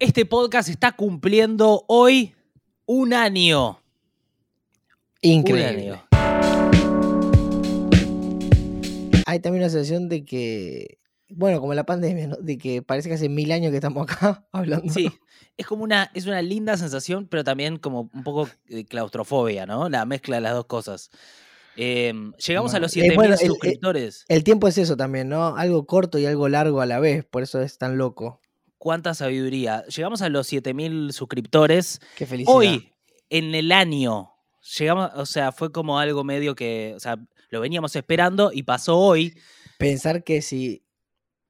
Este podcast está cumpliendo hoy un año. Increíble. Un año. Hay también una sensación de que, bueno, como la pandemia, ¿no? De que parece que hace mil años que estamos acá hablando. Sí, es como una, es una linda sensación, pero también como un poco de claustrofobia, ¿no? La mezcla de las dos cosas. Em, llegamos a los eh, 7000 bueno, el- el- suscriptores. El tiempo es eso también, ¿no? Algo corto y algo largo a la vez, por eso es tan loco. Cuánta sabiduría. Llegamos a los 7000 suscriptores. Qué felicidad. Hoy, en el año, llegamos, o sea, fue como algo medio que, o sea, lo veníamos esperando y pasó hoy. Pensar que si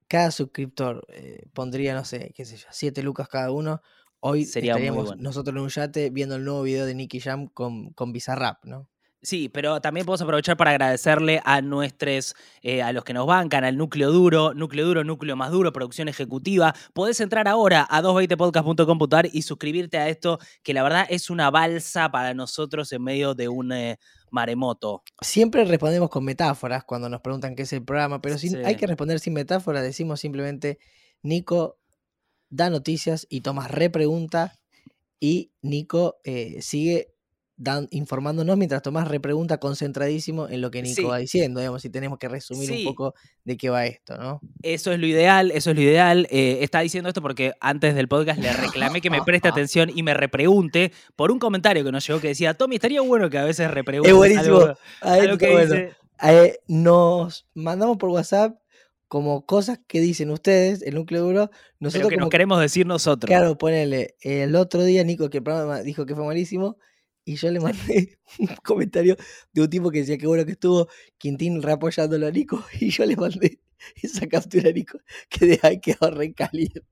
cada suscriptor eh, pondría, no sé, qué sé yo, 7 lucas cada uno, hoy Sería estaríamos bueno. nosotros en un yate viendo el nuevo video de Nicky Jam con, con Bizarrap, ¿no? Sí, pero también podemos aprovechar para agradecerle a nuestros, eh, a los que nos bancan, al núcleo duro, núcleo duro, núcleo más duro, producción ejecutiva. Podés entrar ahora a 220podcast.com.ar y suscribirte a esto, que la verdad es una balsa para nosotros en medio de un eh, maremoto. Siempre respondemos con metáforas cuando nos preguntan qué es el programa, pero Sí. hay que responder sin metáforas, decimos simplemente, Nico da noticias y Tomás repregunta y Nico eh, sigue dan- informándonos mientras Tomás repregunta concentradísimo en lo que Nico Sí. va diciendo, digamos, si tenemos que resumir Sí. un poco de qué va esto, ¿no? Eso es lo ideal, eso es lo ideal. Eh, está diciendo esto porque antes del podcast le reclamé que me preste atención y me repregunte por un comentario que nos llegó que decía, Tommy, estaría bueno que a veces repreguntes Es buenísimo. algo, esto algo que bueno. dice. Eh, nos mandamos por WhatsApp como cosas que dicen ustedes, el núcleo duro, Pero nosotros que como nos queremos decir nosotros. Claro, ponele, el otro día Nico que el programa dijo que fue malísimo y yo le mandé un comentario de un tipo que decía que bueno que estuvo Quintín reapoyándolo a Nico y yo le mandé esa captura a Nico que de ahí quedó re caliente.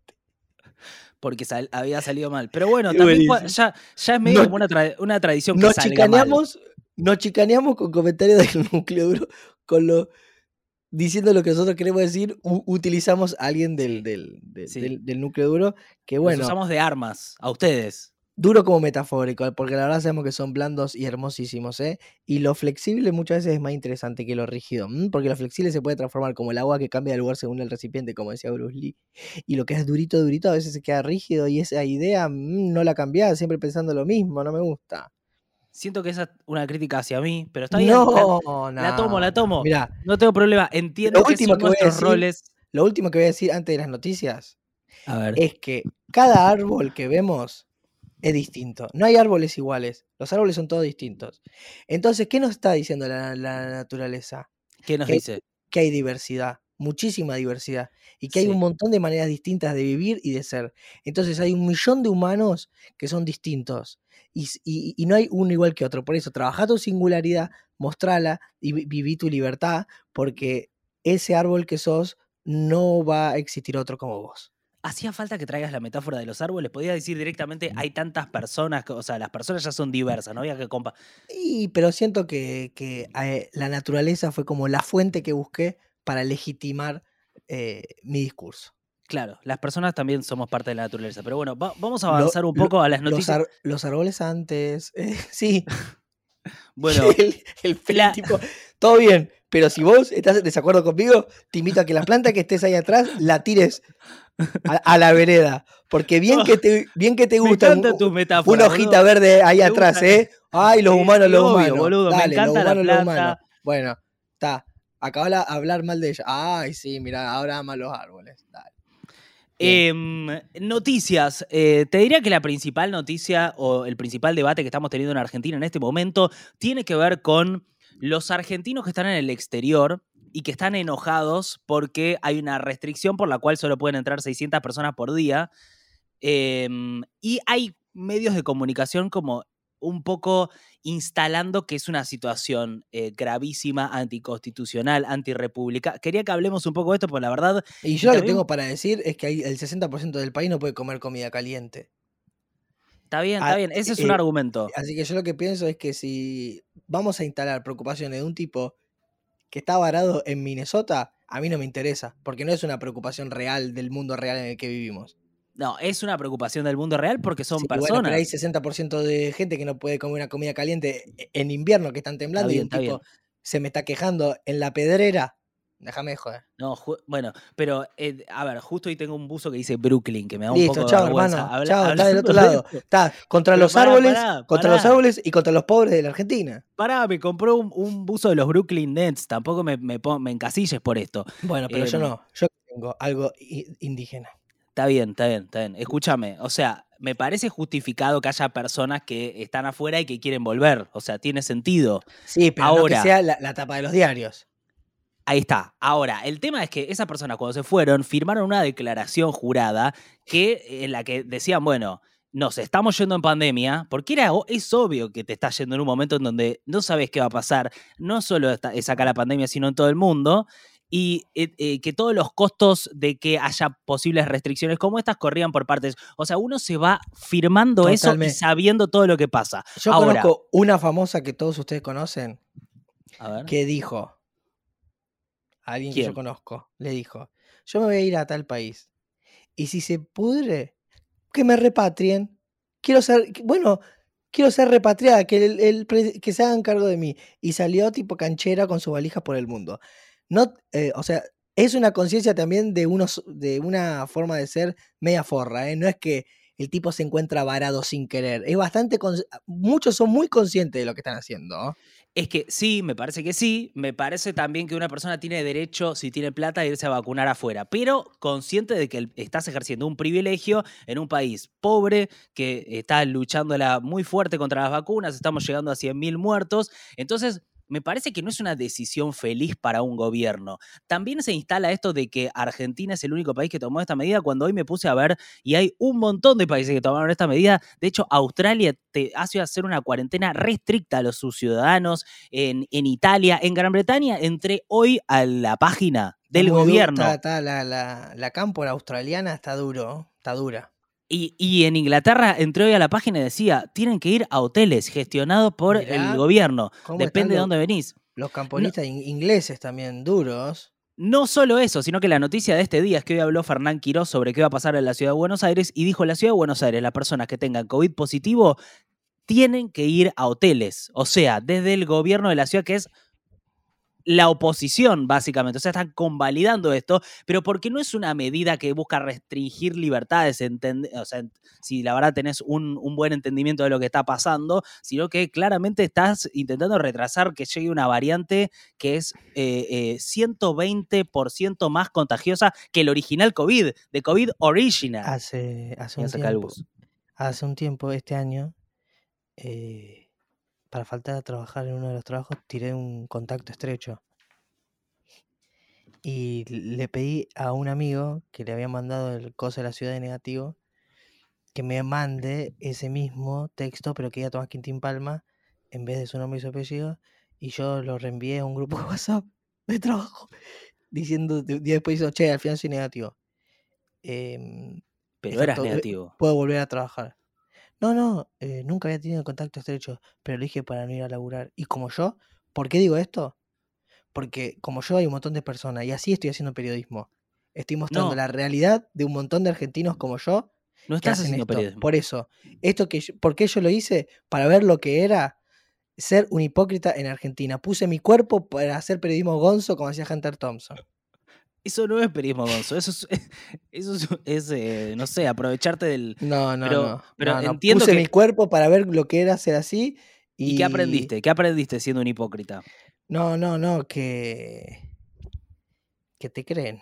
porque sal- había salido mal. Pero bueno, también ya, ya es medio No- como una, tra- una tradición que Nos salga mal. nos chicaneamos con comentarios del núcleo duro, con lo diciendo lo que nosotros queremos decir, utilizamos a alguien del, del, Sí. del- del núcleo duro, que Nos bueno, usamos de armas a ustedes. Duro como metafórico, porque la verdad sabemos que son blandos y hermosísimos, ¿eh? Y lo flexible muchas veces es más interesante que lo rígido, ¿m? porque lo flexible se puede transformar como el agua que cambia de lugar según el recipiente, como decía Bruce Lee. Y lo que es durito, durito, a veces se queda rígido y esa idea mm, no la cambiás, siempre pensando lo mismo, no me gusta. Siento que esa es una crítica hacia mí, pero está bien. No, la, la tomo, la no. tomo. Mirá, No tengo problema. Entiendo que son que voy a nuestros decir- roles. lo último que voy a decir antes de las noticias A ver. es que cada árbol que vemos es distinto. No hay árboles iguales. Los árboles son todos distintos. Entonces, ¿qué nos está diciendo la, la naturaleza? ¿Qué nos que- dice? Que hay diversidad, muchísima diversidad. Y que hay un montón de maneras distintas de vivir y de ser. Entonces, hay un millón de humanos que son distintos. Y, y- y no hay uno igual que otro. Por eso, trabaja tu singularidad, mostrala y vi- viví tu libertad, porque ese árbol que sos no va a existir otro como vos. Hacía falta que traigas la metáfora de los árboles. Podía decir directamente, hay tantas personas, que- o sea, las personas ya son diversas, no había que compa. Y, pero siento que, que, eh, la naturaleza fue como la fuente que busqué para legitimar eh, mi discurso. Claro, las personas también somos parte de la naturaleza. Pero bueno, va- vamos a Lo- avanzar un lo- poco a las Los, noticias. ar- los árboles antes, eh, sí. Bueno, el, el Feli la- tipo, todo bien, pero si vos estás en desacuerdo conmigo, te invito a que la planta que estés ahí atrás la tires a, a la vereda. Porque bien que te, bien que te me gusta un- encanta tu metáfora. una hojita boludo. verde ahí atrás. ¿eh? Ay, los humanos, los obvio, humanos. boludo, me Dale, los la humanos, los humanos. Bueno, está. Acaba de hablar mal de ella. Ay, sí, mira, ahora ama los árboles. Dale. Em, noticias. Eh, te diría que la principal noticia o el principal debate que estamos teniendo en Argentina en este momento tiene que ver con los argentinos que están en el exterior y que están enojados porque hay una restricción por la cual solo pueden entrar 600 personas por día. Em, y hay medios de comunicación como un poco instalando que es una situación eh, gravísima, anticonstitucional, antirrepública. Quería que hablemos un poco de esto, porque la verdad Y yo lo que tengo para decir es que el 60% del país no puede comer comida caliente. Está bien, Ah, está bien. Ese es un eh, argumento. Así que yo lo que pienso es que si vamos a instalar preocupaciones de un tipo que está varado en Minnesota, a mí no me interesa, porque no es una preocupación real del mundo real en el que vivimos. No, es una preocupación del mundo real porque son Sí, bueno, personas. pero hay 60% de gente que no puede comer una comida caliente e- en invierno, que están temblando, bien, y un está tipo bien. se me está quejando en la pedrera Déjame de joder. No, bueno, pero eh, a ver, justo hoy tengo un buzo que dice Brooklyn, que me da un Listo, poco de chao, vergüenza. hermano. Habla- chao, está del otro de lado. Está contra Pero los pará, árboles, pará, contra los árboles y contra los pobres de la Argentina. Pará, me compró un, un buzo de los Brooklyn Nets. Tampoco me, me, me encasilles por esto. Bueno, pero yo Em, no. Yo tengo algo indígena. Está bien, está bien, está bien. Escúchame, o sea, me parece justificado que haya personas que están afuera y que quieren volver. O sea, tiene sentido. Sí, pero no Ahora. que sea la, la tapa de los diarios. Ahí está. Ahora, el tema es que esas personas cuando se fueron firmaron una declaración jurada que, en la que decían, bueno, nos estamos yendo en pandemia, porque era, es obvio que te estás yendo en un momento en donde no sabes qué va a pasar, no solo es acá la pandemia, sino en todo el mundo, y eh, eh, que todos los costos de que haya posibles restricciones como estas corrían por partes. O sea, uno se va firmando eso y sabiendo todo lo que pasa. Yo Ahora, conozco una famosa que todos ustedes conocen a ver. que dijo, a alguien que yo conozco, le dijo, yo me voy a ir a tal país y si se pudre, que me repatrien. Quiero ser, bueno, quiero ser repatriada, que, el- que se hagan cargo de mí. Y salió tipo canchera con sus valijas por el mundo. No, eh, o sea, es una conciencia también de, unos, de una forma de ser media forra, ¿eh? No es que el tipo se encuentra varado sin querer. Es bastante, muchos son muy conscientes de lo que están haciendo. Es que sí, me parece que sí. Me parece también que una persona tiene derecho, si tiene plata, a irse a vacunar afuera, pero consciente de que estás ejerciendo un privilegio en un país pobre que está luchándola muy fuerte contra las vacunas, estamos llegando a 100.000 muertos. Entonces, me parece que no es una decisión feliz para un gobierno. También se instala esto de que Argentina es el único país que tomó esta medida cuando hoy me puse a ver y hay un montón de países que tomaron esta medida. De hecho, Australia te hace hacer una cuarentena restricta a los sus ciudadanos. En, en Italia, en Gran Bretaña, entré hoy a la página del muy gobierno. está- está la, la, la cámpora australiana está duro, está dura. Y, y en Inglaterra entré hoy a la página y decía, tienen que ir a hoteles gestionados por Mirá el gobierno. Depende de dónde venís. Los camporistas in- ingleses también duros. No solo eso, sino que la noticia de este día es que hoy habló Fernán Quirós sobre qué va a pasar en la ciudad de Buenos Aires y dijo, en la ciudad de Buenos Aires, las personas que tengan COVID positivo tienen que ir a hoteles. O sea, desde el gobierno de la ciudad, que es la oposición, básicamente. O sea, están convalidando esto, pero porque no es una medida que busca restringir libertades, o sea, si la verdad tenés un, un buen entendimiento de lo que está pasando, sino que claramente estás intentando retrasar que llegue una variante que es eh, eh, 120% más contagiosa que el original COVID, de COVID original. Hace, hace, un tiempo, hace un tiempo, este año, eh, para faltar a trabajar en uno de los trabajos, tiré un contacto estrecho. Y le pedí a un amigo que le había mandado el coso de la ciudad de negativo que me mande ese mismo texto, pero que iba a Tomás Quintín Palma en vez de su nombre y su apellido. Y yo lo reenvié a un grupo de WhatsApp de trabajo diciendo, y después hizo, che, al final soy negativo. Em, Pero eras eh, negativo. puedo volver a trabajar. No, no, eh, nunca había tenido contacto estrecho, pero lo dije para no ir a laburar. Y como yo, ¿por qué digo esto? Porque como yo hay un montón de personas y así estoy haciendo periodismo. Estoy mostrando No. la realidad de un montón de argentinos como yo No estás haciendo esto. periodismo. Por eso, esto que yo- ¿por qué yo lo hice? Para ver lo que era ser un hipócrita en Argentina. Puse mi cuerpo para hacer periodismo gonzo como hacía Hunter Thompson. Eso no es periodismo gonzo, eso es, eso es, es, eh, no sé, aprovecharte del... No, no, Pero- no. pero no, no. entiendo Puse que- mi cuerpo para ver lo que era ser así. Y, ¿Y qué aprendiste? ¿Qué aprendiste siendo un hipócrita? No, no, no, que. que te creen.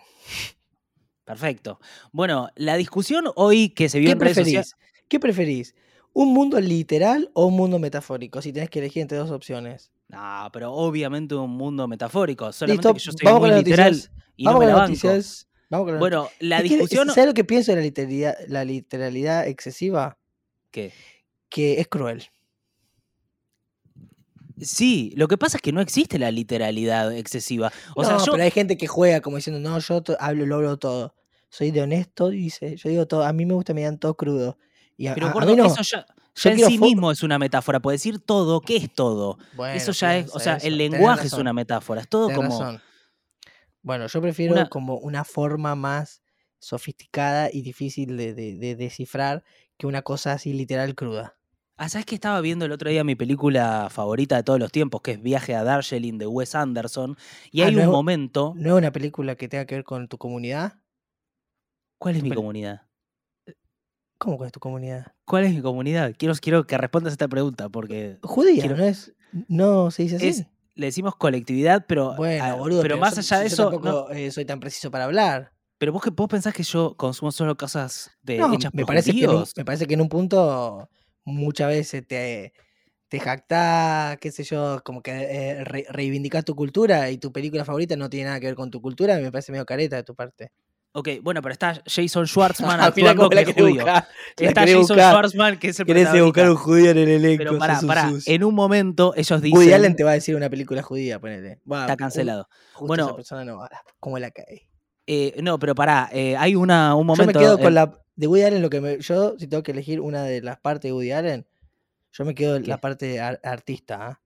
Perfecto. Bueno, la discusión hoy que se vio ¿Qué en redes preferís? sociales... ¿Qué preferís? ¿Un mundo literal o un mundo metafórico? Si tenés que elegir entre dos opciones. No, pero obviamente un mundo metafórico. Solamente Listo, que yo soy vamos muy con las literal noticias. y no Vamos me con la las banco. noticias. Vamos con las Bueno, la Es que, discusión... ¿Sabes lo que pienso de la literalidad, la literalidad excesiva? ¿Qué? Que es cruel. Sí, lo que pasa es que no existe la literalidad excesiva. O no, sea, yo... pero hay gente que juega como diciendo, no, yo to- hablo, lo hablo todo. Soy de honesto, dice. Yo digo todo. A mí me gusta me digan todo crudo. Y a, Pero a- a gordo, mí no. eso ya, Yo ya en sí mismo es una metáfora. Puede decir todo, ¿qué es todo? Bueno, eso ya es, o sea, eso, el tenés lenguaje es razón. una metáfora. Es todo Tenés como... razón. Bueno, yo prefiero Una- como una forma más sofisticada y difícil de, de- de descifrar que una cosa así literal cruda. Ah, ¿sabes que estaba viendo el otro día mi película favorita de todos los tiempos, que es Viaje a Darjeeling de Wes Anderson? Y Ah, hay ¿no un es- momento. ¿No es una película que tenga que ver con tu comunidad? ¿Cuál es mi comunidad? ¿Cómo con tu comunidad? ¿Cuál es mi comunidad? Quiero, quiero que respondas esta pregunta, porque Judía, Quiero- ¿no es? No se dice así. es, le decimos colectividad, pero, bueno, ah, boludo. pero más yo- allá de yo eso. no- tampoco eh, soy tan preciso para hablar. pero vos, vos pensás que yo consumo solo cosas de, No, hechas me por parece, que en un, judíos? me parece que en un punto muchas veces te, te jactás, qué sé yo, como que eh, re- reivindicás tu cultura y tu película favorita no tiene nada que ver con tu cultura, me parece medio careta de tu parte. Ok, bueno, pero está Jason Schwartzman actuando querés judío. Está Jason buscar. Schwartzman, que es el Querés buscar un judío en el elenco. Pero pará, pará. En un momento ellos dicen. Woody Allen te va a decir una película judía, ponele. Va, Está cancelado. Bueno. esa persona no va. ¿Cómo la cae? Eh, no, pero pará, eh, hay una, un Yo me momento. quedo con la. De Woody Allen, lo que me. Yo, si tengo que elegir una de las partes de Woody Allen, yo me quedo en la parte ar- artista. ¿ah?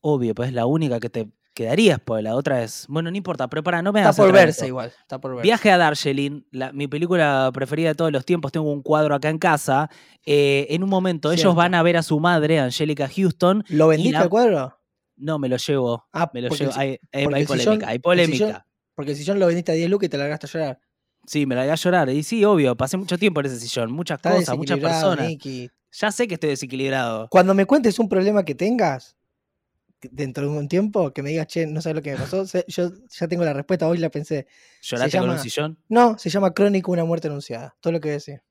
Obvio, pues es la única que te quedarías, pues la otra es. Bueno, no importa, pero pará, no me Está por verse esto. igual. Está por verse. Viaje a Darjeeling, la- mi película preferida de todos los tiempos, tengo un cuadro acá en casa. eh, en un momento ellos van a ver a su madre, Angélica Houston. ¿Lo vendiste la- al cuadro? No, me lo llevo. Ah, Me lo llevo. el, si- Hay, el polémica, hay el polémica. sillón- porque el sillón lo vendiste a 10 lucas y te largaste a llorar. Sí, me la a llorar. Y sí, obvio, pasé mucho tiempo en ese sillón, muchas Está cosas, muchas personas. Nicky. Ya sé que estoy desequilibrado. Cuando me cuentes un problema que tengas dentro de un tiempo, que me digas, che, no sabes lo que me pasó, yo ya tengo la respuesta, hoy la pensé. ¿Lloraste con un llama- sillón? No, se llama Crónico, una muerte anunciada. Todo lo que voy a decir.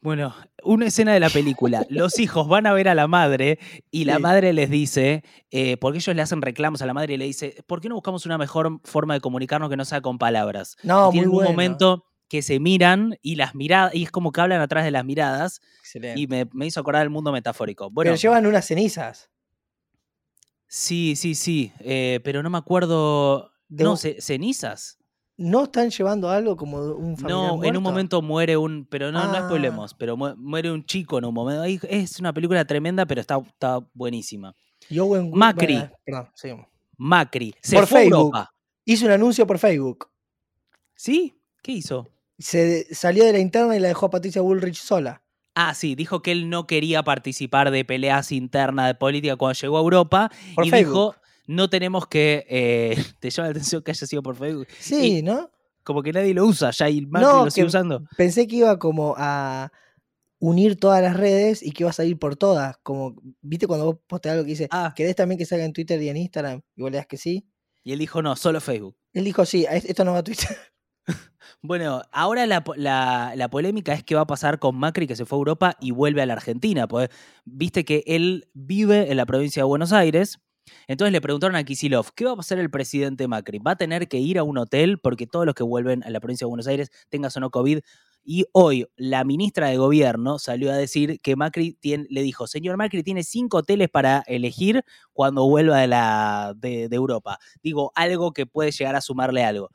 Bueno, una escena de la película. Los hijos van a ver a la madre y la Sí. madre les dice, eh, porque ellos le hacen reclamos a la madre y le dice, ¿por qué no buscamos una mejor forma de comunicarnos que no sea con palabras? No, Y muy bueno. un momento que se miran y las miradas, y es como que hablan atrás de las miradas Excelente. y me, me hizo acordar el mundo metafórico. Bueno, Pero llevan unas cenizas. Sí, sí, sí, eh, pero no me acuerdo... De no, un- ce- cenizas. ¿No están llevando algo como un familiar No, en un momento muere un, pero no, no Ah. spoilemos, pero mu- muere un chico en un momento. Es una película tremenda, pero está, está buenísima. Owen Macri. bueno, perdón, seguimos. Macri, se Por fue Facebook. Europa. Hizo un anuncio por Facebook. ¿Sí? ¿Qué hizo? Se salió de la interna y la dejó a Patricia Bullrich sola. Ah, sí, dijo que él no quería participar de peleas internas de política cuando llegó a Europa Por y Facebook. dijo, no tenemos que... eh, ¿Te llama la atención que haya sido por Facebook? Sí, ¿no? Como que nadie lo usa, ya y Macri No, lo sigue usando. Pensé que iba como a unir todas las redes y que iba a salir por todas. Como, ¿viste cuando vos posteas algo que dice, Ah, ¿querés también que salga en Twitter y en Instagram? Y vos le das que sí. y él dijo, no, solo Facebook. Él dijo, sí, esto no va a Twitter. Bueno, ahora la, la- polémica es qué va a pasar con Macri que se fue a Europa y vuelve a la Argentina. Pues, viste que él vive en la provincia de Buenos Aires. Entonces le preguntaron a Kisilov, ¿qué va a pasar el presidente Macri? ¿Va a tener que ir a un hotel porque todos los que vuelven a la provincia de Buenos Aires tengas o no COVID? Y hoy la ministra de Gobierno salió a decir que Macri le dijo, señor Macri tiene cinco hoteles para elegir cuando vuelva de, la, de Europa. Digo, algo que puede llegar a sumarle algo.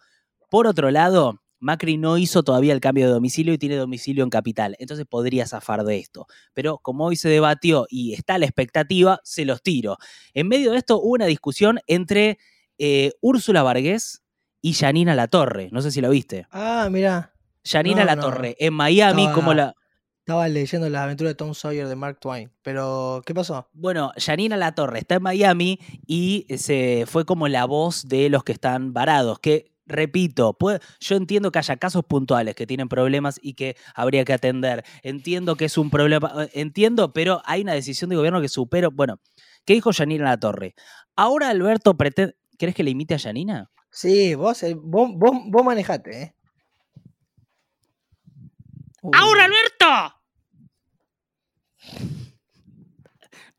Por otro lado, Macri no hizo todavía el cambio de domicilio y tiene domicilio en capital, entonces podría zafar de esto. Pero como hoy se debatió y está la expectativa, se los tiro. En medio de esto hubo una discusión entre eh, Úrsula Vargés y Janina Latorre. No sé si lo viste. Ah, mirá. Janina No, no. Latorre en Miami, como la. Estaba leyendo las aventuras de Tom Sawyer de Mark Twain. Pero, ¿qué pasó? Bueno, Janina Latorre está en Miami y se fue como la voz de los que están varados. Que, repito, puede- yo entiendo que haya casos puntuales que tienen problemas y que habría que atender. Entiendo que es un problema, eh, entiendo, pero hay una decisión de gobierno que supero. Bueno, ¿qué dijo Janina Latorre? Ahora Alberto pretende. ¿Querés que le imite a Janina? Sí, vos, eh, vos, vos, vos manejate, ¿eh? Uy, Alberto!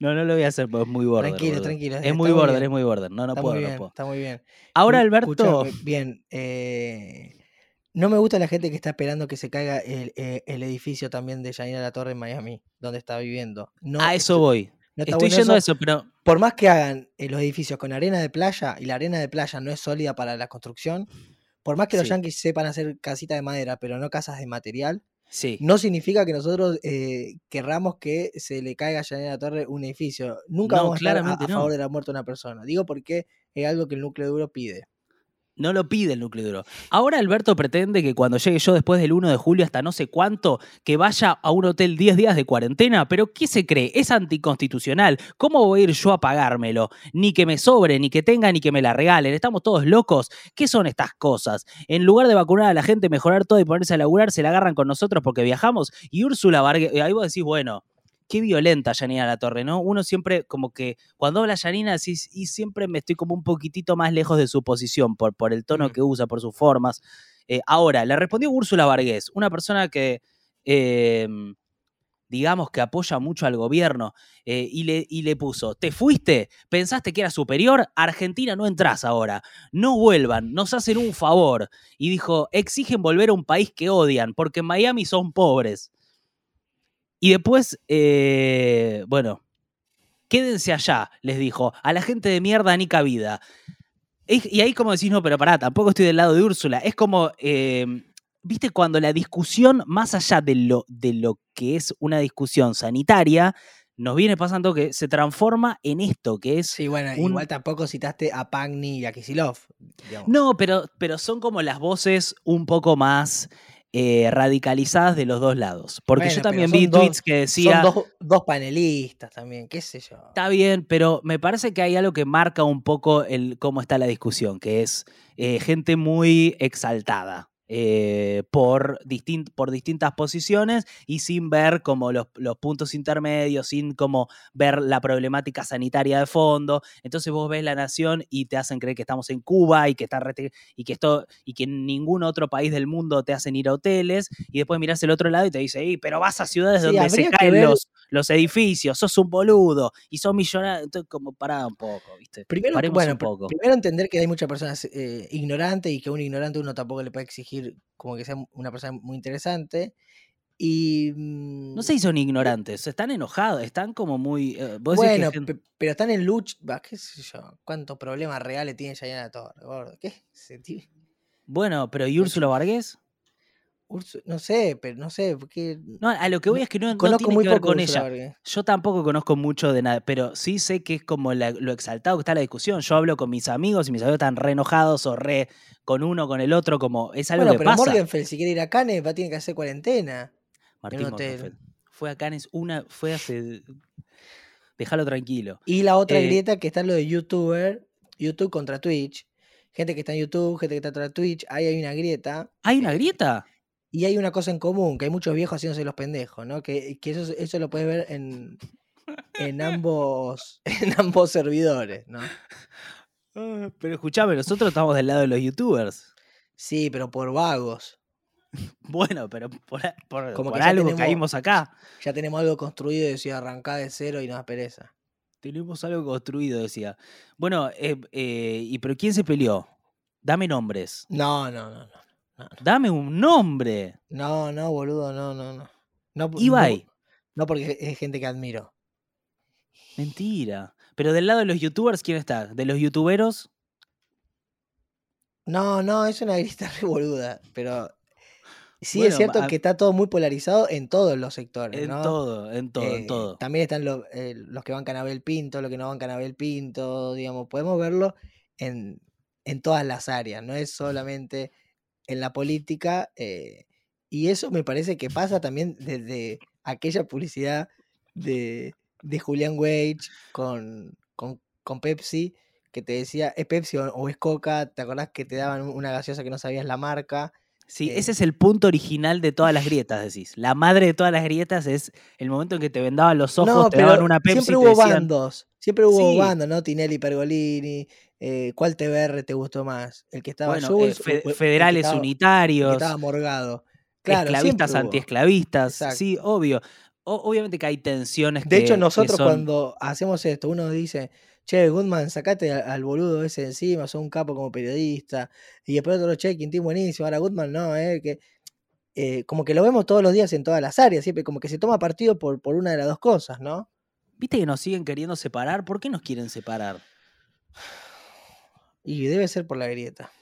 No, no lo voy a hacer porque es muy border. Tranquilo, tranquilo, Es muy border, bien. es muy border. No, no está puedo, muy no bien, puedo. está muy bien. Ahora Alberto. escuchame, bien, eh, no me gusta la gente que está esperando que se caiga el, eh, el edificio también de Janina La Torre en Miami, donde está viviendo. No, a eso voy. no Estoy bueno yendo a eso. eso, pero Por más que hagan eh, los edificios con arena de playa y la arena de playa no es sólida para la construcción, por más que los Sí. yanquis sepan hacer casitas de madera, pero no casas de material, sí. no significa que nosotros eh, querramos que se le caiga a Janina La Torre un edificio. Nunca No, vamos a estar a, claramente a no. favor de la muerte de una persona. Digo porque es algo que el núcleo duro pide. No lo pide el núcleo duro. Ahora Alberto pretende que cuando llegue yo después del 1 de julio hasta no sé cuánto, que vaya a un hotel 10 días de cuarentena. Pero ¿qué se cree? Es anticonstitucional. ¿Cómo voy a ir yo a pagármelo? Ni que me sobre, ni que tenga, ni que me la regalen. Estamos todos locos. ¿Qué son estas cosas? En lugar de vacunar a la gente, mejorar todo y ponerse a laburar, se la agarran con nosotros porque viajamos. Y Úrsula Vargas, ahí vos decís, bueno, qué violenta Janina La Torre, ¿no? Uno siempre, como que, cuando habla Janina, decís, y siempre me estoy como un poquitito más lejos de su posición, por, por el tono Mm. que usa, por sus formas. Eh, ahora, le respondió Úrsula Vargas, una persona que, eh, digamos, que apoya mucho al gobierno, eh, y, le, y le puso, ¿te fuiste? ¿Pensaste que era superior? Argentina no entras ahora. No vuelvan, nos hacen un favor. Y dijo, exigen volver a un país que odian, porque en Miami son pobres. Y después, eh, bueno, quédense allá, les dijo. A la gente de mierda ni cabida. Y ahí como decís, no, pero pará, tampoco estoy del lado de Úrsula. Es como, eh, viste, cuando la discusión, más allá de lo, de lo que es una discusión sanitaria, nos viene pasando que se transforma en esto, que es... Sí, bueno, un- igual tampoco citaste a Pagni y a Kisilov. No, pero, pero son como las voces un poco más eh, radicalizadas de los dos lados. Porque Bueno, yo también vi dos- tweets que decía... Son dos, dos panelistas también, qué sé yo. Está bien, pero me parece que hay algo que marca un poco el cómo está la discusión, que es eh, gente muy exaltada. Eh, por, distin- por distintas posiciones y sin ver como los, los puntos intermedios, sin como ver la problemática sanitaria de fondo. Entonces vos ves la nación y te hacen creer que estamos en Cuba y que, está y que, esto, y que en ningún otro país del mundo te hacen ir a hoteles y después mirás el otro lado y te dice, "Ey, pero vas a ciudades Sí, donde se caen ver- los, los edificios, sos un boludo y sos millonario. Entonces, como pará un poco, ¿viste? Primero, Paremos bueno, un poco. primero entender que hay muchas personas eh, ignorantes y que a un ignorante uno tampoco le puede exigir como que sea una persona muy interesante. Y. mm, No sé si son ignorantes, están enojados, están como muy. eh, vos decís que Bueno, pero están en lucha. ¿Qué sé yo? ¿Cuántos problemas reales tiene Yanina Torre, gordo? ¿Qué? Bueno, pero ¿y Úrsula Vargas? No sé, pero no sé. Porque No, a lo que voy es que no, no conozco tiene muy que ver poco con Úrsula ella. Vargas. Yo tampoco conozco mucho de nada, pero sí sé que es como la- lo exaltado que está la discusión. Yo hablo con mis amigos y mis amigos están re enojados o re con uno, con el otro, como es algo Bueno, que pero pasa. Morgenfeld, si quiere ir a Cannes, va a tener que hacer cuarentena. Martín. Morgenfeld. Fue a Cannes una, fue hace. Déjalo tranquilo. Y la otra Eh, grieta que está lo de YouTuber, YouTube contra Twitch. Gente que está en YouTube, gente que está contra Twitch. Ahí hay una grieta. ¿Hay una grieta? Y hay una cosa en común, que hay muchos viejos haciéndose los pendejos, ¿no? Que, que eso, eso lo puedes ver en, en ambos en ambos servidores, ¿no? Ah, Pero escúchame, nosotros estamos del lado de los youtubers. Sí, pero por vagos. Bueno, pero por, por- Como por que algo tenemos- caímos acá. Ya tenemos algo construido decía arrancá de cero y no da pereza. Tenemos algo construido, decía. Bueno, eh, eh, ¿y pero quién se peleó? Dame nombres. No, no, no, no. Dame un nombre. No, no, boludo, no, no, no. No, Ibai. no porque es gente que admiro. Mentira. Pero del lado de los youtubers, ¿quién está? ¿De los youtuberos? No, no, es una lista re boluda, pero sí Bueno, es cierto a- que está todo muy polarizado en todos los sectores, En ¿no? todo, en todo, en Eh, todo. También están eh, los que bancan a Abel Pinto, los que no bancan a Abel Pinto, digamos, podemos verlo en, en todas las áreas, no es solamente en la política, eh, y eso me parece que pasa también desde aquella publicidad de, de Julián Wage con, con, con Pepsi, que te decía, ¿es Pepsi o, o es Coca? ¿Te acordás que te daban una gaseosa que no sabías la marca? Sí, ese es el punto original de todas las grietas, decís. La madre de todas las grietas es el momento en que te vendaban los ojos, No, te daban una Pepsi siempre y te hubo decían, bandos. Siempre hubo Sí. bandos, ¿no? Tinelli, Pergolini. eh, ¿Cuál TBR te gustó más? ¿El que estaba bueno, eh, Jules o- fe- o el que federales estaba- el que unitarios, estaba morgado. Claro, esclavistas, antiesclavistas. Sí, Exacto. obio. O- obviamente que hay tensiones De hecho, que- nosotros son- cuando hacemos esto, uno dice, che, Goodman, sacate al, al boludo ese encima, sos un capo como periodista. Y después otro, che, Quintín buenísimo, ahora Goodman no, eh, que eh, como que lo vemos todos los días en todas las áreas, siempre como que se toma partido por, por una de las dos cosas, ¿no? ¿Viste que nos siguen queriendo separar? ¿Por qué nos quieren separar? Y debe ser por la grieta.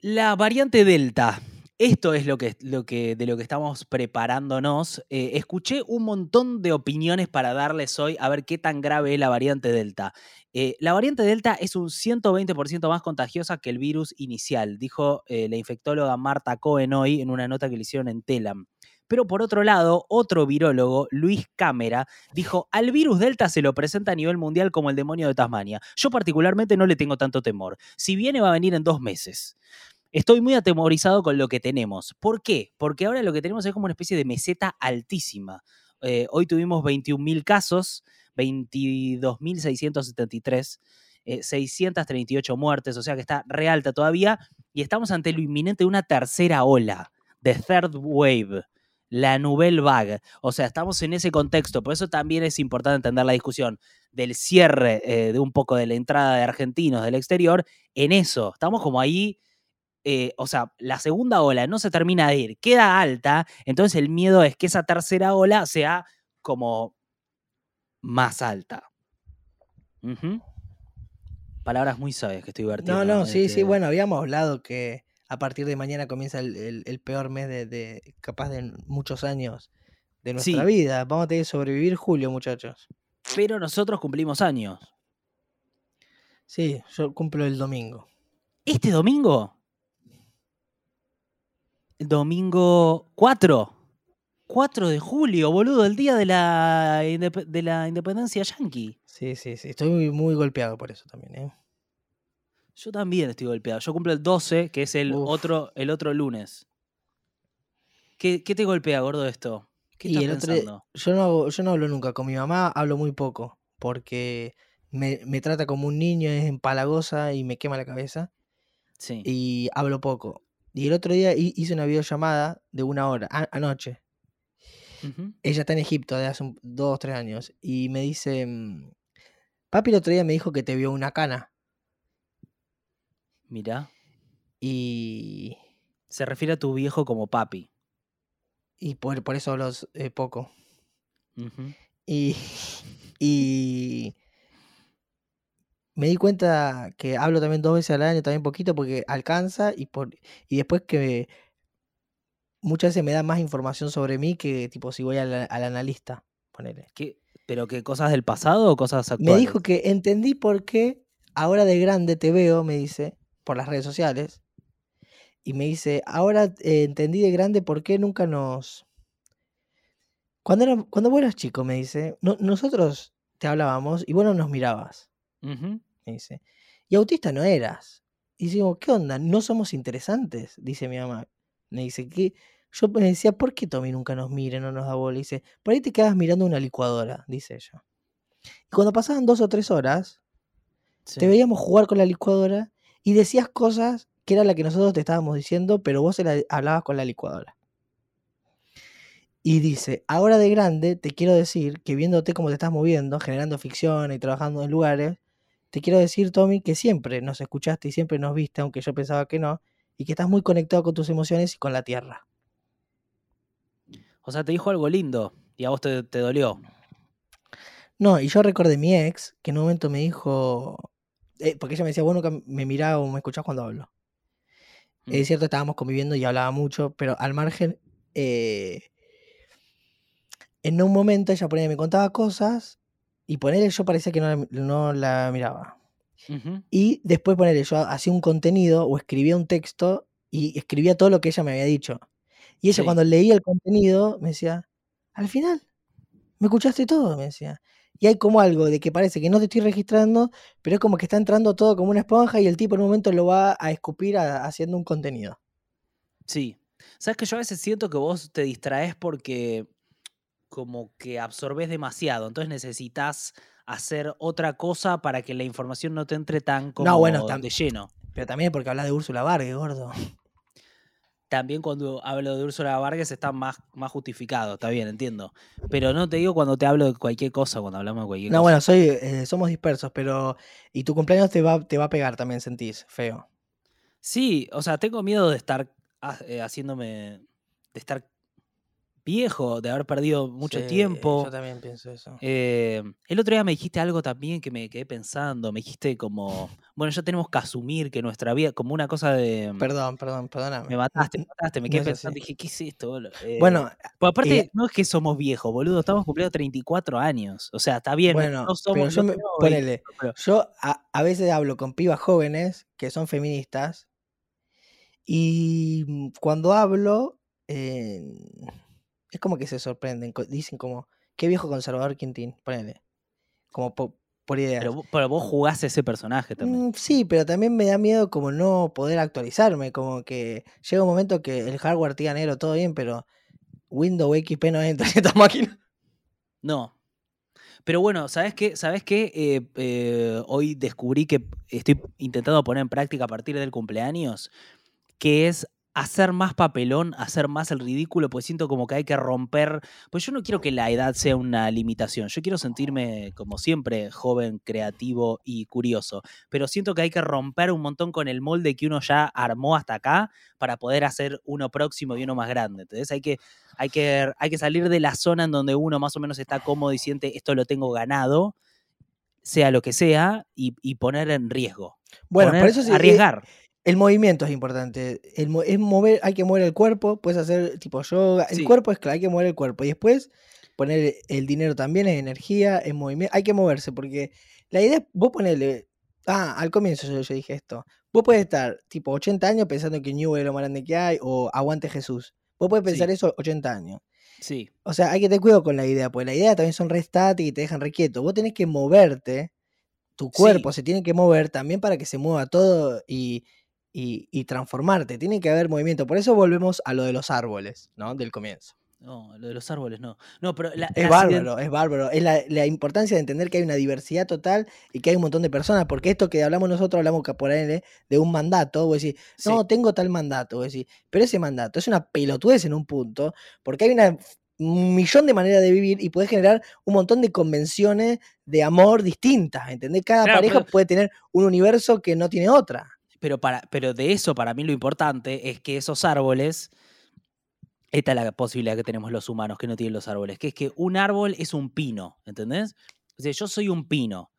La variante Delta esto es lo que, lo que, de lo que estamos preparándonos. Eh, escuché un montón de opiniones para darles hoy a ver qué tan grave es la variante Delta. Eh, la variante Delta es un 120% más contagiosa que el virus inicial, dijo eh, la infectóloga Marta Cohen hoy en una nota que le hicieron en Telam. Pero por otro lado, otro virólogo, Luis Cámara, dijo, al virus Delta se lo presenta a nivel mundial como el demonio de Tasmania. Yo particularmente no le tengo tanto temor. Si viene va a venir en dos meses. Estoy muy atemorizado con lo que tenemos. ¿Por qué? Porque ahora lo que tenemos es como una especie de meseta altísima. Eh, hoy tuvimos 21.000 casos, 22.673, 638 eh, muertes, o sea que está re alta todavía, y estamos ante lo inminente de una tercera ola, de third wave, la nouvelle vague. O sea, estamos en ese contexto, por eso también es importante entender la discusión del cierre eh, de un poco de la entrada de argentinos del exterior, en eso, estamos como ahí eh, o sea, la segunda ola no se termina de ir, queda alta, entonces el miedo es que esa tercera ola sea como más alta. Palabras muy sabias que estoy vertiendo. No, no, sí, sí, este bueno, habíamos hablado que a partir de mañana comienza el, peor mes de, capaz de muchos años de nuestra vida. Vamos a tener que sobrevivir julio, muchachos. Pero nosotros cumplimos años. Sí, yo cumplo el domingo. ¿Este domingo? Domingo 4. 4 de julio, boludo, el día de la, de la independencia yankee. Sí, sí, sí. Estoy muy, golpeado por eso también, ¿eh? Yo también estoy golpeado. Yo cumplo el 12, que es el, otro, el otro lunes. ¿Qué, te golpea, gordo, esto? ¿Qué estás pensando? yo, no, yo no hablo nunca. Con mi mamá hablo muy poco. Porque me, me trata como un niño, es empalagosa y me quema la cabeza. Sí. Y hablo poco. Y el otro día hice una videollamada de una hora, anoche. Ella está en Egipto de hace dos o tres años. Y me dice, mm, papi el otro día me dijo que te vio una cana. Mira. Y... Se refiere a tu viejo como papi. Y por, por eso hablo eh, poco. Y... Y me di cuenta que hablo también dos veces al año, también poquito, porque alcanza y, por, y después que muchas veces me da más información sobre mí que tipo si voy al, analista, ponele. ¿Qué? ¿Pero qué cosas del pasado o cosas actuales? Me dijo que entendí por qué ahora de grande te veo, me dice, por las redes sociales. Y me dice, ahora eh, entendí de grande por qué nunca nos... Cuando, era, cuando vos eras chico, me dice, nosotros te hablábamos y vos no nos mirabas me dice. Y autista no eras. Y digo, ¿qué onda? ¿No somos interesantes? Dice mi mamá. Me dice, que Yo me decía, ¿por qué Tommy nunca nos mira, no nos da bola? dice, por ahí te quedas mirando una licuadora, dice ella. Y cuando pasaban dos o tres horas, te veíamos jugar con la licuadora y decías cosas que era la que nosotros te estábamos diciendo, pero vos se la hablabas con la licuadora. Y dice, ahora de grande te quiero decir que viéndote cómo te estás moviendo, generando ficción y trabajando en lugares, te quiero decir, Tommy, que siempre nos escuchaste y siempre nos viste, aunque yo pensaba que no, y que estás muy conectado con tus emociones y con la tierra. O sea, te dijo algo lindo y a vos te, dolió. No, y yo recordé mi ex, que en un momento me dijo, eh, porque ella me decía, bueno, que me miraba o me escuchás cuando hablo. Es mm. cierto, estábamos conviviendo y hablaba mucho, pero al margen, eh, en un momento ella ponía, me contaba cosas y ponerle yo parecía que no la, miraba. Y después ponerle yo hacía un contenido o escribía un texto y escribía todo lo que ella me había dicho. Y ella cuando leía el contenido me decía, al final, me escuchaste todo, me decía. Y hay como algo de que parece que no te estoy registrando, pero es como que está entrando todo como una esponja y el tipo en un momento lo va a escupir haciendo un contenido. Sí. Sabes que yo a veces siento que vos te distraes porque como que absorbes demasiado, entonces necesitas hacer otra cosa para que la información no te entre tan como no, bueno, de lleno. Pero también porque hablas de Úrsula Vargas, gordo. También cuando hablo de Úrsula Vargas está más, más justificado, está bien, entiendo. Pero no te digo cuando te hablo de cualquier cosa, cuando hablamos de cualquier cosa. No, bueno, soy, eh, somos dispersos, pero. Y tu cumpleaños te va, te va a pegar también, sentís, feo. Sí, o sea, tengo miedo de estar eh, haciéndome. de estar viejo, de haber perdido mucho Sí, tiempo. Yo también pienso eso. Eh, el otro día me dijiste algo también que me quedé pensando. Me dijiste como, bueno, ya tenemos que asumir que nuestra vida, como una cosa de. Perdón, perdón, Me perdóname. mataste, me mataste, me quedé pensando. Dije, ¿qué es esto? boludo? Eh, Bueno, pues aparte, eh, no es que somos viejos, boludo. Estamos cumpliendo 34 años. O sea, está bien. no- bueno, no somos. pero yo no me, tenemos 20, ponele, pero- yo a, a veces hablo con pibas jóvenes que son feministas y mm, cuando hablo eh, es como que se sorprenden, dicen como, qué viejo conservador Quintín, ponele, como po- por ideas. pero, vos- pero vos jugás ese personaje también. Mm, sí, pero también me da miedo como no poder actualizarme, como que llega un momento que el hardware tira negro, todo bien, pero Windows XP no entra en esta máquina. No. Pero bueno, ¿sabes qué? ¿Sabes qué? Eh, eh, hoy descubrí que estoy intentando poner en práctica a partir del cumpleaños, que es hacer más papelón, hacer más el ridículo, pues siento como que hay que romper, pues yo no quiero que la edad sea una limitación, yo quiero sentirme como siempre joven, creativo y curioso, pero siento que hay que romper un montón con el molde que uno ya armó hasta acá para poder hacer uno próximo y uno más grande, entonces hay que, hay que, hay que salir de la zona en donde uno más o menos está cómodo y siente esto lo tengo ganado, sea lo que sea, y, y poner en riesgo. Bueno, por eso sí, arriesgar. El movimiento es importante. El, es mover, hay que mover el cuerpo, puedes hacer tipo yoga. El Sí. cuerpo es claro, hay que mover el cuerpo. Y después poner el dinero también es energía, es movimiento. Hay que moverse porque la idea es, vos ponerle. Ah, al comienzo yo, yo dije esto. Vos podés estar tipo 80 años pensando que New es lo más grande que hay o aguante Jesús. Vos podés pensar Sí. eso 80 años. Sí. O sea, hay que tener cuidado con la idea, porque la idea también son re estáticas y te dejan re quieto. Vos tenés que moverte, tu cuerpo se tiene que mover también para que se mueva todo y, y, y transformarte. Tiene que haber movimiento. Por eso volvemos a lo de los árboles, ¿no? Del comienzo. No, lo de los árboles no. No, pero la, Es bárbaro, es bárbaro. Es la, la importancia de entender que hay una diversidad total y que hay un montón de personas. Porque esto que hablamos nosotros, hablamos que por ahí de un mandato. Vos decís, no, sí, tengo tal mandato. Vos decís, pero ese mandato es una pelotudez en un punto, porque hay una, un millón de maneras de vivir y puedes generar un montón de convenciones de amor distintas. ¿Entendés? Cada Claro, pareja pero- puede tener un universo que no tiene otra. Pero, para, pero de eso para mí lo importante es que esos árboles, esta es la posibilidad que tenemos los humanos que no tienen los árboles, que es que un árbol es un pino, ¿entendés? O sea, yo soy un pino.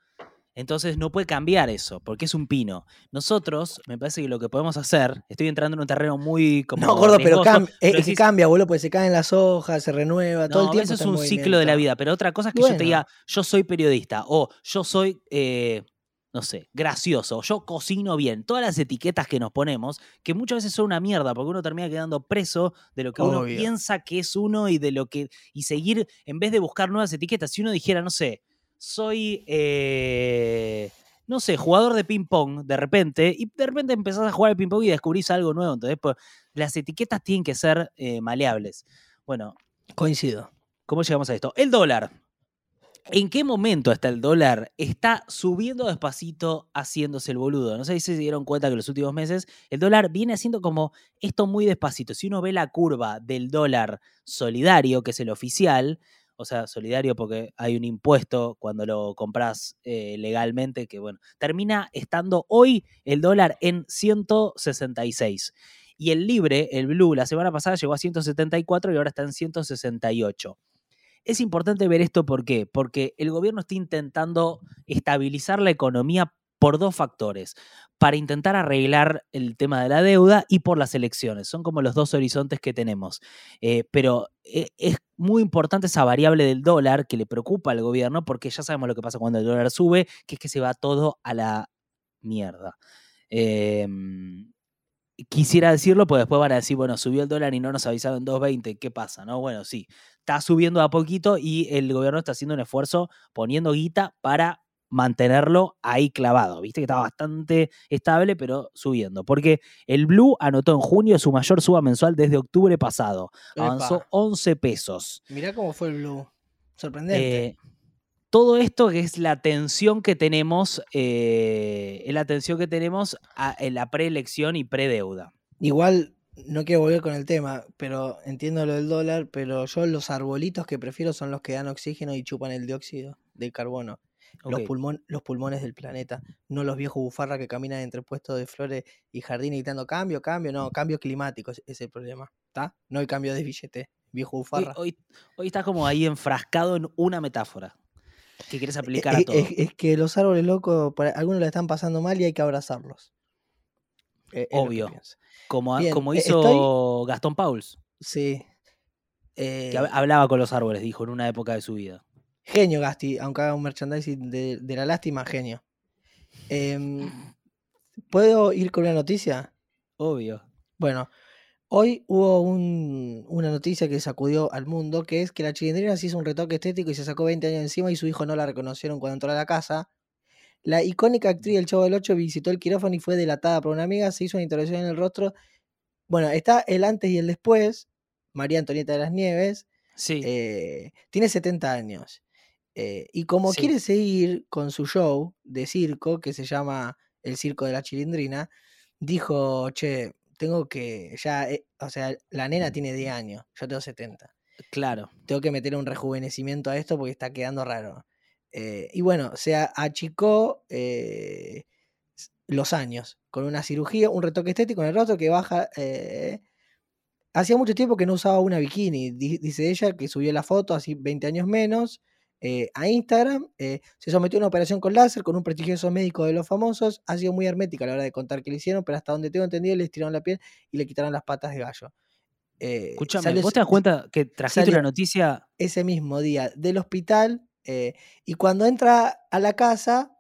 Entonces no puede cambiar eso, porque es un pino. Nosotros, me parece que lo que podemos hacer, estoy entrando en un terreno muy como no, gordo, pero, cam- es, pero es que decís, cambia, boludo, porque se caen las hojas, se renueva, todo el tiempo. eso es un ciclo de la vida, pero otra cosa es que yo te diga, yo soy periodista, o yo soy, eh, no sé, gracioso, yo cocino bien. Todas las etiquetas que nos ponemos, que muchas veces son una mierda, porque uno termina quedando preso de lo que uno piensa que es uno y de lo que. y seguir, en vez de buscar nuevas etiquetas, si uno dijera, no sé, soy. eh, no sé, jugador de ping-pong de repente, y de repente empezás a jugar al ping-pong y descubrís algo nuevo. Entonces, pues, las etiquetas tienen que ser eh, maleables. Bueno, Coincido. ¿Cómo llegamos a esto? El dólar. ¿En qué momento está el dólar? Está subiendo despacito, haciéndose el boludo. No sé si se dieron cuenta que los últimos meses el dólar viene haciendo como esto muy despacito. Si uno ve la curva del dólar solidario, que es el oficial, o sea, solidario porque hay un impuesto cuando lo compras eh, legalmente, que bueno, termina estando hoy el dólar en 166. Y el libre, el blue, la semana pasada llegó a 174 y ahora está en 168. Es importante ver esto ¿por qué? Porque el gobierno está intentando estabilizar la economía por dos factores, para intentar arreglar el tema de la deuda y por las elecciones. Son como los dos horizontes que tenemos. Eh, pero eh, es muy importante esa variable del dólar que le preocupa al gobierno porque ya sabemos lo que pasa cuando el dólar sube, que es que se va todo a la mierda. Eh, quisiera decirlo, pues después van a decir, bueno, subió el dólar y no nos avisaron en 2.20, ¿qué pasa? no Bueno, sí, está subiendo a poquito y el gobierno está haciendo un esfuerzo poniendo guita para mantenerlo ahí clavado. Viste que está bastante estable, pero subiendo. Porque el Blue anotó en junio su mayor suba mensual desde octubre pasado. Avanzó Epa. 11 pesos. Mirá cómo fue el blue. Sorprendente. Eh, todo esto que es la tensión que tenemos, eh, es la tensión que tenemos a- en la preelección y predeuda. Igual no quiero volver con el tema, pero entiendo lo del dólar, pero yo los arbolitos que prefiero son los que dan oxígeno y chupan el dióxido de carbono. los, los pulmones del planeta, no los viejos bufarra que caminan entre puestos de flores y jardines gritando cambio, cambio, no, cambio climático es, es el problema, ¿está? No el cambio de billete, viejo Hoy, bufarra. hoy, hoy estás como ahí enfrascado en una metáfora que quieres E- aplicar a e- todo. Es, es que los árboles locos, para- algunos la están pasando mal y hay que abrazarlos. E- es que Obvio. Como, Bien, como eh, hizo estoy- Gastón Pauls, Sí. que Eh, hab- hablaba con los árboles, dijo, en una época de su vida. genio Gasti, aunque haga un merchandising de, de la lástima, genio. Em, ¿Puedo ir con una noticia? Obvio. Bueno, hoy hubo un- una noticia que sacudió al mundo, que es que la chilindrina se hizo un retoque estético y se sacó 20 años encima y su hijo no la reconocieron cuando entró a la casa. La icónica actriz del Chavo del 8 visitó el quirófano y fue delatada por una amiga, se hizo una intervención en el rostro. Bueno, está el antes y el después. María Antonieta de las Nieves Sí. eh, tiene 70 años. eh, y como Sí. quiere seguir con su show de circo, que se llama El Circo de la Chilindrina, dijo, che, tengo que, ya, eh, o sea, la nena tiene 10 años, yo tengo 70. claro. Tengo que meter un rejuvenecimiento a esto porque está quedando raro. Eh, y bueno, se achicó eh, los años con una cirugía, un retoque estético en el rostro que baja... Hacía mucho tiempo que no usaba una bikini, di- dice ella, que subió la foto, así 20 años menos, eh, a Instagram. eh, se sometió a una operación con láser con un prestigioso médico de los famosos. Ha sido muy hermética a la hora de contar que le hicieron, pero hasta donde tengo entendido, le estiraron la piel y le quitaron las patas de gallo. Eh, Escúchame, salió ¿vos te das cuenta que trajiste una noticia? ese mismo día del hospital eh, y cuando entra a la casa,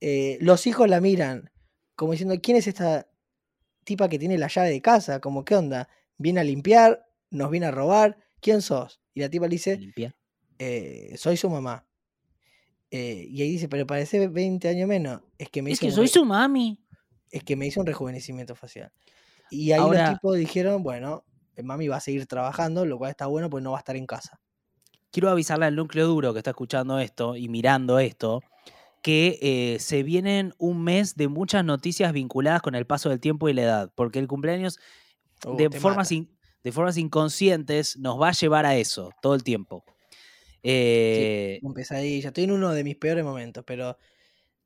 eh, los hijos la miran como diciendo, ¿quién es esta tipa que tiene la llave de casa? Como, ¿qué onda? ¿Viene a limpiar? ¿Nos viene a robar? ¿Quién sos? Y la tipa le dice, Limpia. "Eh, soy su mamá. Eh, y ahí dice, pero parece 20 años menos. Es que me Es hizo que soy su mami. es que me hizo un rejuvenecimiento facial. Y ahí Ahora- los tipos dijeron, bueno, eh, mami va a seguir trabajando, lo cual está bueno, pues no va a estar en casa. Quiero avisarle al núcleo duro que está escuchando esto y mirando esto que eh, se vienen un mes de muchas noticias vinculadas con el paso del tiempo y la edad, porque el cumpleaños Uh, de formas, in- de formas inconscientes nos va a llevar a eso todo el tiempo. Eh, un pesadilla. Estoy en uno de mis peores momentos, pero.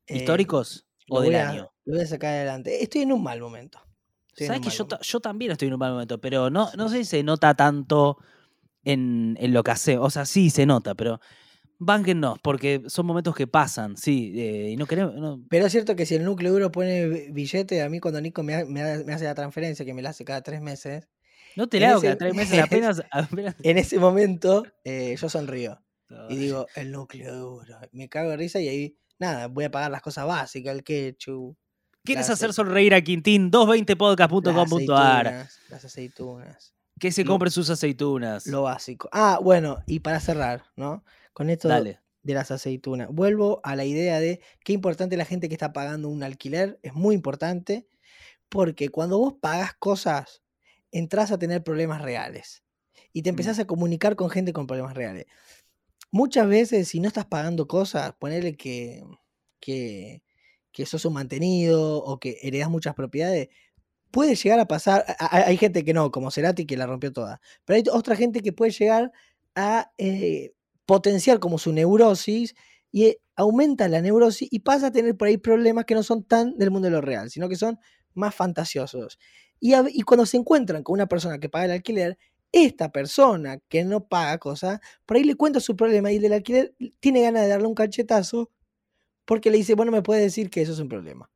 eh, ¿Históricos o del a- año? Lo voy a sacar adelante. Estoy en un mal momento. Estoy Sabes que yo, yo también estoy en un mal momento, pero no, no Sí, sé si se nota tanto en, en lo que hace. O sea, sí se nota, pero bánquennos, porque son momentos que pasan, sí, eh, y no queremos. no- Pero es cierto que si el núcleo duro pone bi- billete, a mí cuando Nico me, ha- me ha- me hace la transferencia, que me la hace cada tres meses, no te la hago ese- cada tres meses apenas. apenas en ese momento eh, yo sonrío. Y digo, el núcleo duro. Me cago de risa y ahí, nada, voy a pagar las cosas básicas, el ketchup, ¿Quieres las hacer ace- sonreír a Quintín? las 220podcast.com.ar. aceitunas, las aceitunas. Que se compre sus aceitunas. Lo básico. Ah, bueno, y para cerrar, ¿no? Con esto Dale. de las aceitunas. Vuelvo a la idea de qué importante la gente que está pagando un alquiler. Es muy importante porque cuando vos pagas cosas, entras a tener problemas reales. Y te Mm. empezás a comunicar con gente con problemas reales. Muchas veces, si no estás pagando cosas, ponele que, que, que sos un mantenido o que heredás muchas propiedades, puede llegar a pasar. Hay gente que no, como Cerati, que la rompió toda. Pero hay otra gente que puede llegar a eh, potenciar como su neurosis y eh, aumenta la neurosis y pasa a tener por ahí problemas que no son tan del mundo de lo real, sino que son más fantasiosos. Y, y cuando se encuentran con una persona que paga el alquiler, esta persona que no paga cosas, por ahí le cuenta su problema y el del alquiler tiene ganas de darle un cachetazo porque le dice, bueno, me puedes decir que eso es un problema.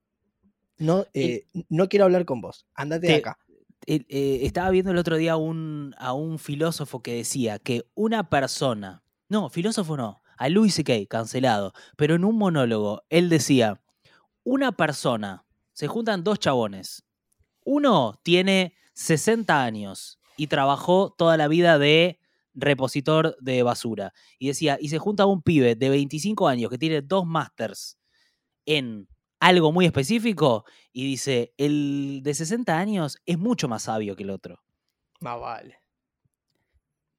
No, eh, no quiero hablar con vos, andate de acá. el- eh, estaba viendo el otro día un, a un filósofo que decía que una persona, no, filósofo no, a Louis C.K., cancelado, pero en un monólogo, él decía, una persona, se juntan dos chabones, uno tiene 60 años y trabajó toda la vida de repositor de basura, y decía, y se junta un pibe de 25 años que tiene dos másters en algo muy específico y dice, el de 60 años es mucho más sabio que el otro. Más vale.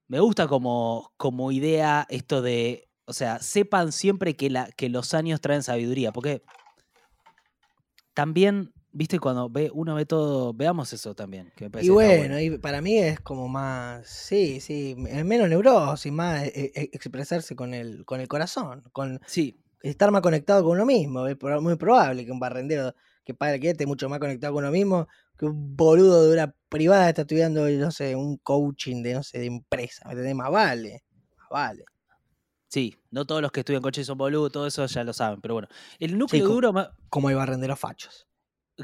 Me gusta como, como idea esto de, o sea, sepan siempre que, la, que los años traen sabiduría, porque también, viste, cuando ve, uno ve todo, veamos eso también. Que me parece Y bueno, y para mí es como más, sí, sí, es menos neurosis, más eh, eh, expresarse con el, con el corazón, con Sí, estar más conectado con uno mismo. Es muy probable que un barrendero que paga el que esté mucho más conectado con uno mismo que un boludo de una privada está estudiando, no sé, un coaching de, no sé, de empresa. ¿Me entendés? Más vale. Más vale. Sí, no todos los que estudian coches son boludos, todo eso ya lo saben, pero bueno. El núcleo co- duro, ma- Como hay barrenderos fachos.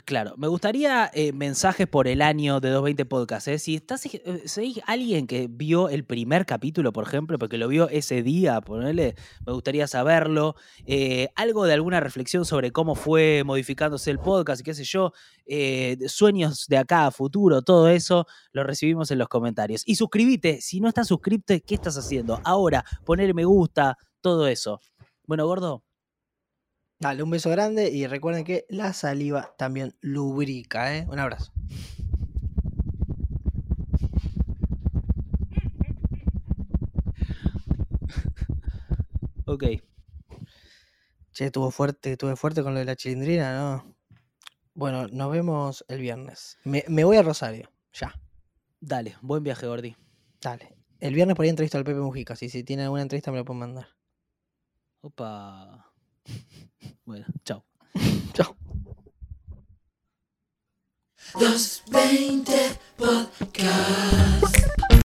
Claro, me gustaría eh, mensajes por el año de 220 Podcast. ¿eh? Si estás, eh, si alguien que vio el primer capítulo, por ejemplo, porque lo vio ese día, ponele, me gustaría saberlo. Eh, algo de alguna reflexión sobre cómo fue modificándose el podcast y qué sé yo, sueños de acá a futuro, todo eso, lo recibimos en los comentarios. Y suscríbete, si no estás suscrito, ¿qué estás haciendo? Ahora, poner me gusta, todo eso. Bueno, gordo, Dale, un beso grande y recuerden que la saliva también lubrica, ¿eh? Un abrazo. ok. Che, estuvo fuerte, estuve fuerte con lo de la chilindrina, ¿no? Bueno, nos vemos el viernes. Me, me voy a Rosario, ya. Dale, buen viaje, Gordi. Dale. El viernes por ahí entrevisto al Pepe Mujica. Si, si tiene alguna entrevista me lo pueden mandar. Opa. Bueno, chao. Chao. 220 Podcast.